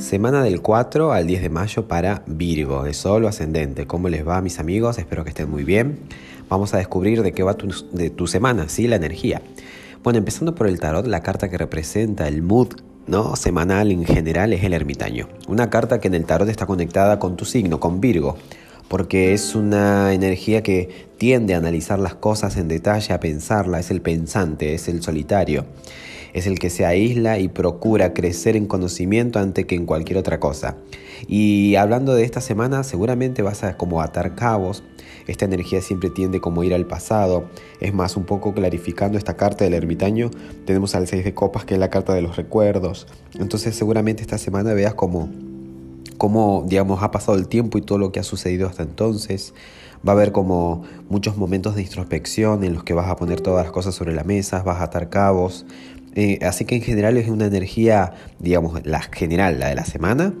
Semana del 4 al 10 de mayo para Virgo, de Sol o Ascendente. ¿Cómo les va, mis amigos? Espero que estén muy bien. Vamos a descubrir de qué va tu, de tu semana, ¿sí? La energía. Bueno, empezando por el tarot, la carta que representa el mood ¿no? semanal en general es el ermitaño. Una carta que en el tarot está conectada con tu signo, con Virgo, porque es una energía que tiende a analizar las cosas en detalle, a pensarla, es el pensante, es el solitario es el que se aísla y procura crecer en conocimiento antes que en cualquier otra cosa. Y hablando de esta semana, seguramente vas a como atar cabos. Esta energía siempre tiende como ir al pasado. Es más, un poco clarificando esta carta del ermitaño, tenemos al 6 de copas, que es la carta de los recuerdos. Entonces seguramente esta semana veas como cómo, digamos, ha pasado el tiempo y todo lo que ha sucedido hasta entonces. Va a haber como muchos momentos de introspección en los que vas a poner todas las cosas sobre la mesa, vas a atar cabos, eh, así que en general es una energía, digamos, la general, la de la semana.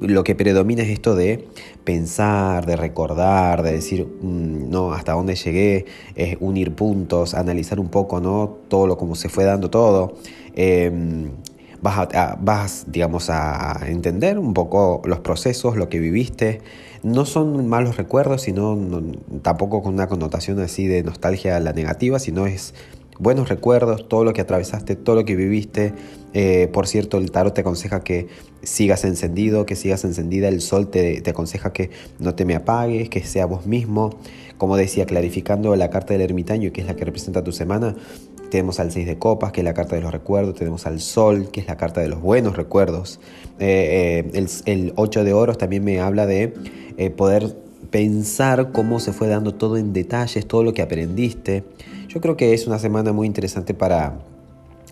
Lo que predomina es esto de pensar, de recordar, de decir, mm, no, hasta dónde llegué, es unir puntos, analizar un poco, ¿no? Todo lo como se fue dando todo. Em, vas, a, vas, digamos, a entender un poco los procesos, lo que viviste. No son malos recuerdos, sino tampoco con una connotación así de nostalgia a la negativa, sino es buenos recuerdos, todo lo que atravesaste, todo lo que viviste. Eh, por cierto, el tarot te aconseja que sigas encendido, que sigas encendida. El sol te, te, aconseja que no te me apagues, que sea vos mismo. Como decía, clarificando la carta del ermitaño, que es la que representa tu semana, tenemos al 6 de copas, que es la carta de los recuerdos, tenemos al sol, que es la carta de los buenos recuerdos. Eh, eh, el, el 8 de oros también me habla de poder pensar cómo se fue dando todo en detalles, todo lo que aprendiste. Yo creo que es una semana muy interesante para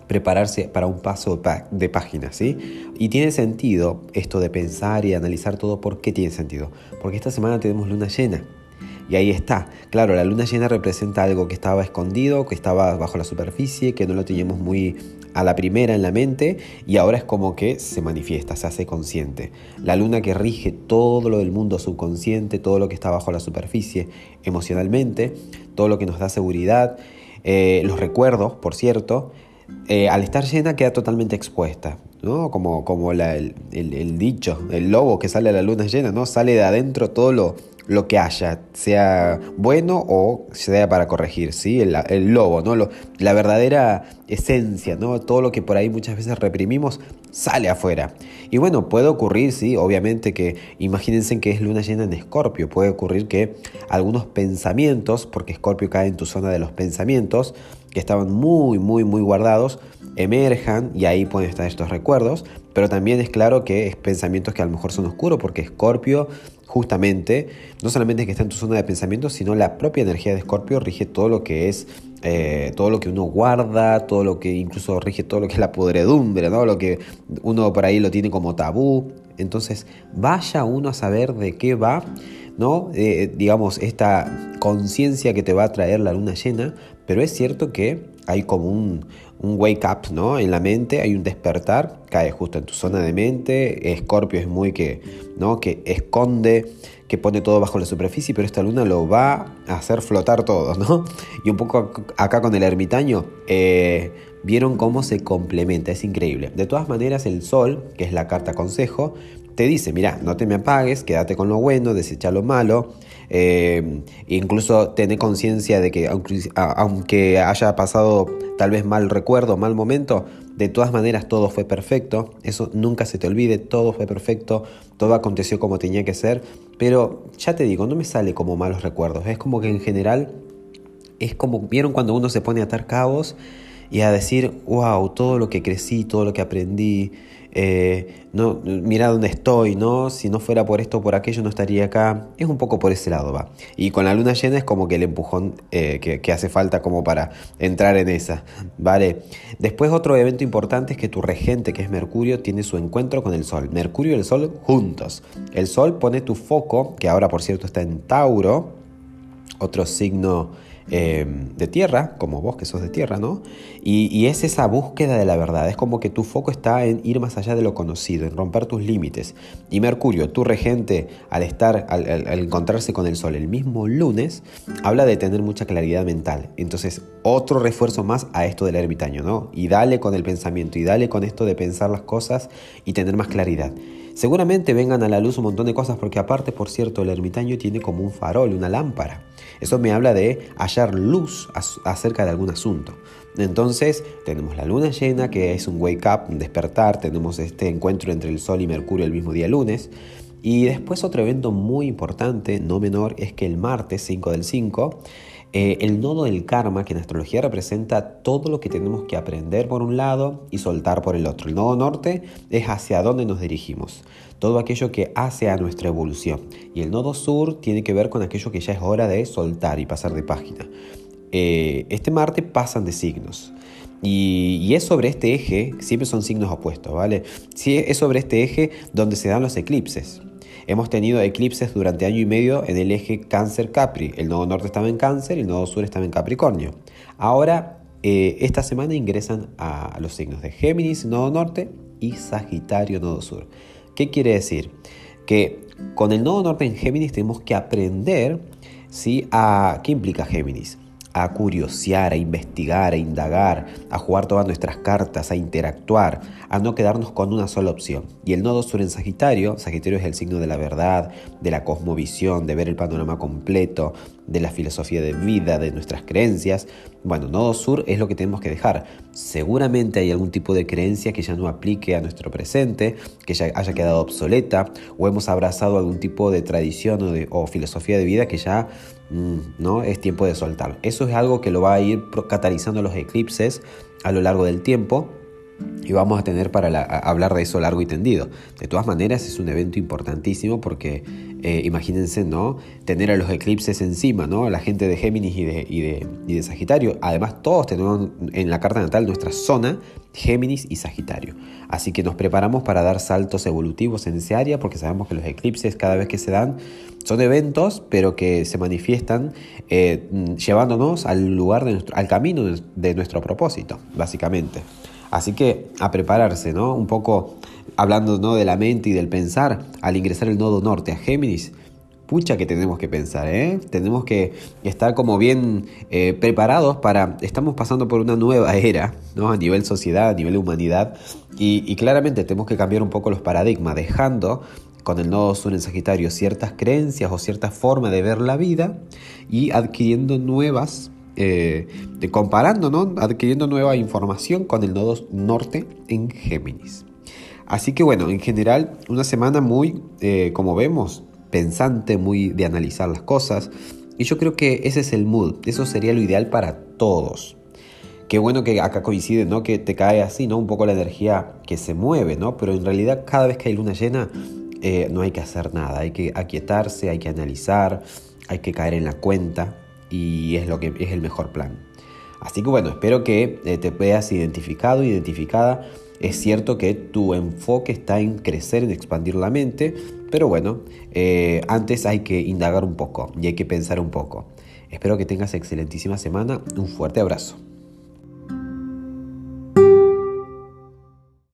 prepararse para un paso de página, ¿sí? Y tiene sentido esto de pensar y analizar todo. ¿Por qué tiene sentido? Porque esta semana tenemos luna llena. Y ahí está. Claro, la luna llena representa algo que estaba escondido, que estaba bajo la superficie, que no lo teníamos muy a la primera en la mente y ahora es como que se manifiesta, se hace consciente. La luna que rige todo lo del mundo subconsciente, todo lo que está bajo la superficie emocionalmente, todo lo que nos da seguridad, eh, los recuerdos, por cierto, eh, al estar llena queda totalmente expuesta. ¿no? Como, como el, el, dicho, el lobo que sale a la luna llena, ¿no? Sale de adentro todo lo, lo que haya, sea bueno o sea para corregir, ¿sí? El, lobo, ¿no? la verdadera esencia, ¿no? Todo lo que por ahí muchas veces reprimimos sale afuera. Y bueno, puede ocurrir, sí, obviamente que imagínense que es luna llena en Escorpio, puede ocurrir que algunos pensamientos, porque Escorpio cae en tu zona de los pensamientos, que estaban muy, muy, muy guardados, emerjan y ahí pueden estar estos recuerdos, pero también es claro que es pensamientos que a lo mejor son oscuros porque Escorpio justamente no solamente que está en tu zona de pensamiento, sino la propia energía de Escorpio rige todo lo que es eh, todo lo que uno guarda, todo lo que incluso rige todo lo que es la podredumbre, ¿no? lo que uno por ahí lo tiene como tabú. Entonces, vaya uno a saber de qué va, ¿no? Eh, digamos, esta conciencia que te va a traer la luna llena, pero es cierto que hay como un, wake up ¿no? en la mente, hay un despertar, cae justo en tu zona de mente. Escorpio es muy que, ¿no? que esconde, que pone todo bajo la superficie, pero esta luna lo va a hacer flotar todo. ¿no? Y un poco acá con el ermitaño, eh, vieron cómo se complementa, es increíble. De todas maneras, el sol, que es la carta consejo, te dice, mira, no te me apagues, quédate con lo bueno, desecha lo malo, eh, incluso tener conciencia de que aunque, haya pasado tal vez mal recuerdo, mal momento, de todas maneras todo fue perfecto, eso nunca se te olvide, todo fue perfecto, todo aconteció como tenía que ser, pero ya te digo, no me sale como malos recuerdos, es como que en general es como, ¿vieron cuando uno se pone a atar cabos? Y a decir, wow, todo lo que crecí, todo lo que aprendí, eh, no, mira dónde estoy, ¿no? Si no fuera por esto o por aquello no estaría acá. Es un poco por ese lado, va. Y con la luna llena es como que el empujón eh, que, hace falta como para entrar en esa, ¿vale? Después otro evento importante es que tu regente, que es Mercurio, tiene su encuentro con el Sol. Mercurio y el Sol juntos. El Sol pone tu foco, que ahora por cierto está en Tauro, otro signo Em, de tierra, como vos que sos de tierra, ¿no? Y, es esa búsqueda de la verdad, es como que tu foco está en ir más allá de lo conocido, en romper tus límites. Y Mercurio, tu regente, al estar, al, encontrarse con el Sol el mismo lunes, habla de tener mucha claridad mental. Entonces, otro refuerzo más a esto del ermitaño, ¿no? Y dale con el pensamiento, y dale con esto de pensar las cosas y tener más claridad. Seguramente vengan a la luz un montón de cosas porque aparte, por cierto, el ermitaño tiene como un farol, una lámpara. Eso me habla de hallar luz acerca de algún asunto. Entonces tenemos la luna llena, que es un wake up, un despertar, tenemos este encuentro entre el Sol y Mercurio el mismo día lunes. Y después otro evento muy importante, no menor, es que el martes 5 del 5, eh, el nodo del karma, que en astrología representa todo lo que tenemos que aprender por un lado y soltar por el otro. El nodo norte es hacia dónde nos dirigimos, todo aquello que hace a nuestra evolución. Y el nodo sur tiene que ver con aquello que ya es hora de soltar y pasar de página. Eh, este martes pasan de signos. Y, es sobre este eje, siempre son signos opuestos, ¿vale? Sí, es sobre este eje donde se dan los eclipses. Hemos tenido eclipses durante año y medio en el eje Cáncer-Capri. El nodo norte estaba en Cáncer y el nodo sur estaba en Capricornio. Ahora, eh, esta semana ingresan a los signos de Géminis, nodo norte, y Sagitario, nodo sur. ¿Qué quiere decir? Que con el nodo norte en Géminis tenemos que aprender ¿sí? a qué implica Géminis a curiosear, a investigar, a indagar, a jugar todas nuestras cartas, a interactuar, a no quedarnos con una sola opción. Y el nodo sur en Sagitario, Sagitario es el signo de la verdad, de la cosmovisión, de ver el panorama completo, de la filosofía de vida, de nuestras creencias. Bueno, nodo sur es lo que tenemos que dejar. Seguramente hay algún tipo de creencia que ya no aplique a nuestro presente, que ya haya quedado obsoleta, o hemos abrazado algún tipo de tradición o, de, o filosofía de vida que ya no es tiempo de soltar. Eso es algo que lo va a ir catalizando los eclipses a lo largo del tiempo y vamos a tener para hablar de eso largo y tendido. De todas maneras es un evento importantísimo porque eh, imagínense, ¿no? Tener a los eclipses encima, ¿no? La gente de Géminis y de, y, de, y de Sagitario. Además todos tenemos en la carta natal nuestra zona Géminis y Sagitario. Así que nos preparamos para dar saltos evolutivos en ese área porque sabemos que los eclipses cada vez que se dan son eventos pero que se manifiestan eh, llevándonos al lugar de nuestro, al camino de nuestro propósito, básicamente. Así que a prepararse, ¿no? Un poco hablando ¿no? de la mente y del pensar, al ingresar el nodo norte a Géminis, pucha que tenemos que pensar, ¿eh? Tenemos que estar como bien eh, preparados para... Estamos pasando por una nueva era, ¿no? A nivel sociedad, a nivel humanidad, y, y claramente tenemos que cambiar un poco los paradigmas, dejando con el nodo sur en Sagitario ciertas creencias o cierta forma de ver la vida y adquiriendo nuevas eh, de comparando, ¿no? adquiriendo nueva información con el nodo norte en Géminis. Así que bueno, en general una semana muy, eh, como vemos, pensante, muy de analizar las cosas. Y yo creo que ese es el mood, eso sería lo ideal para todos. Qué bueno que acá coincide, ¿no? Que te cae así, ¿no? Un poco la energía que se mueve, ¿no? Pero en realidad cada vez que hay luna llena eh, no hay que hacer nada, hay que aquietarse, hay que analizar, hay que caer en la cuenta y es lo que es el mejor plan. Así que bueno, espero que eh, te veas identificado, identificada. Es cierto que tu enfoque está en crecer, en expandir la mente, pero bueno, eh, antes hay que indagar un poco y hay que pensar un poco. Espero que tengas excelentísima semana. Un fuerte abrazo.